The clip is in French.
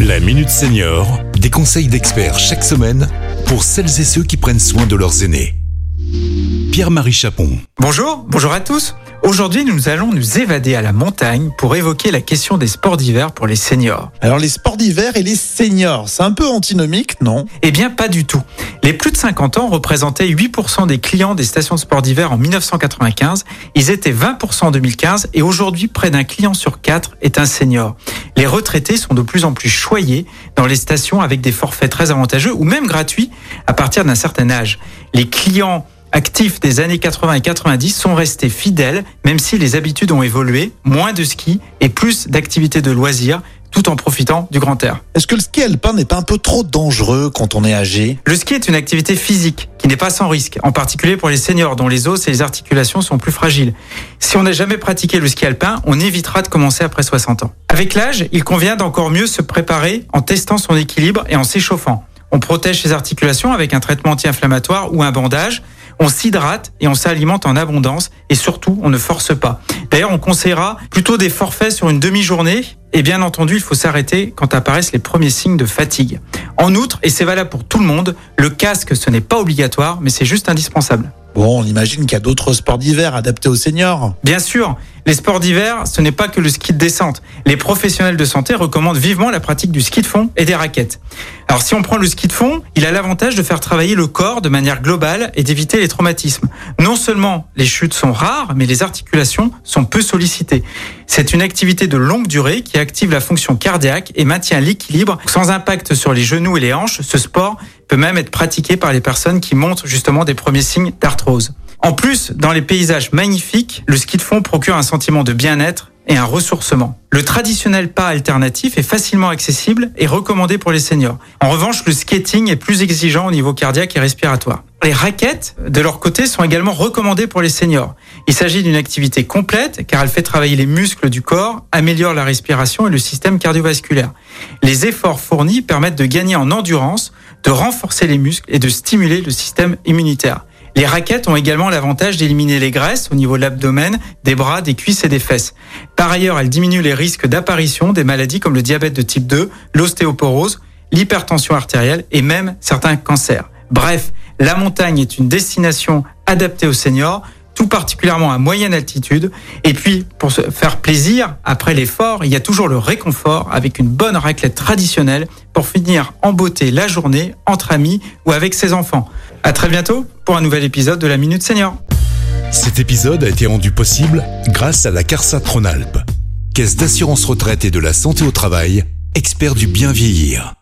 La Minute Senior, des conseils d'experts chaque semaine pour celles et ceux qui prennent soin de leurs aînés. Pierre-Marie Chapon. Bonjour, bonjour à tous. Aujourd'hui, nous allons nous évader à la montagne pour évoquer la question des sports d'hiver pour les seniors. Alors les sports d'hiver et les seniors, c'est un peu antinomique, non? Eh bien, pas du tout. Les plus de 50 ans représentaient 8% des clients des stations de sport d'hiver en 1995. Ils étaient 20% en 2015 et aujourd'hui, près d'un client sur quatre est un senior. Les retraités sont de plus en plus choyés dans les stations avec des forfaits très avantageux ou même gratuits à partir d'un certain âge. Les clients actifs des années 80 et 90 sont restés fidèles, même si les habitudes ont évolué, moins de ski et plus d'activités de loisirs, tout en profitant du grand air. Est-ce que le ski alpin n'est pas un peu trop dangereux quand on est âgé? Le ski est une activité physique qui n'est pas sans risque, en particulier pour les seniors dont les os et les articulations sont plus fragiles. Si on n'a jamais pratiqué le ski alpin, on évitera de commencer après 60 ans. Avec l'âge, il convient d'encore mieux se préparer en testant son équilibre et en s'échauffant. On protège ses articulations avec un traitement anti-inflammatoire ou un bandage on s'hydrate et on s'alimente en abondance et surtout on ne force pas. D'ailleurs, on conseillera plutôt des forfaits sur une demi-journée et bien entendu, il faut s'arrêter quand apparaissent les premiers signes de fatigue. En outre, et c'est valable pour tout le monde, le casque ce n'est pas obligatoire mais c'est juste indispensable. Bon, on imagine qu'il y a d'autres sports d'hiver adaptés aux seniors. Bien sûr, les sports d'hiver, ce n'est pas que le ski de descente. Les professionnels de santé recommandent vivement la pratique du ski de fond et des raquettes. Alors si on prend le ski de fond, il a l'avantage de faire travailler le corps de manière globale et d'éviter les traumatismes. Non seulement les chutes sont rares, mais les articulations sont peu sollicitées. C'est une activité de longue durée qui active la fonction cardiaque et maintient l'équilibre sans impact sur les genoux et les hanches. Ce sport peut même être pratiqué par les personnes qui montrent justement des premiers signes d'arthrose. En plus, dans les paysages magnifiques, le ski de fond procure un sentiment de bien-être et un ressourcement. Le traditionnel pas alternatif est facilement accessible et recommandé pour les seniors. En revanche, le skating est plus exigeant au niveau cardiaque et respiratoire. Les raquettes, de leur côté, sont également recommandées pour les seniors. Il s'agit d'une activité complète car elle fait travailler les muscles du corps, améliore la respiration et le système cardiovasculaire. Les efforts fournis permettent de gagner en endurance, de renforcer les muscles et de stimuler le système immunitaire. Les raquettes ont également l'avantage d'éliminer les graisses au niveau de l'abdomen, des bras, des cuisses et des fesses. Par ailleurs, elles diminuent les risques d'apparition des maladies comme le diabète de type 2, l'ostéoporose, l'hypertension artérielle et même certains cancers. Bref, la montagne est une destination adaptée aux seniors, tout particulièrement à moyenne altitude. Et puis, pour se faire plaisir, après l'effort, il y a toujours le réconfort avec une bonne raclette traditionnelle pour finir en beauté la journée entre amis ou avec ses enfants. À très bientôt pour un nouvel épisode de la Minute Senior. Cet épisode a été rendu possible grâce à la CARSA Tronalp, Caisse d'assurance retraite et de la santé au travail, expert du bien vieillir.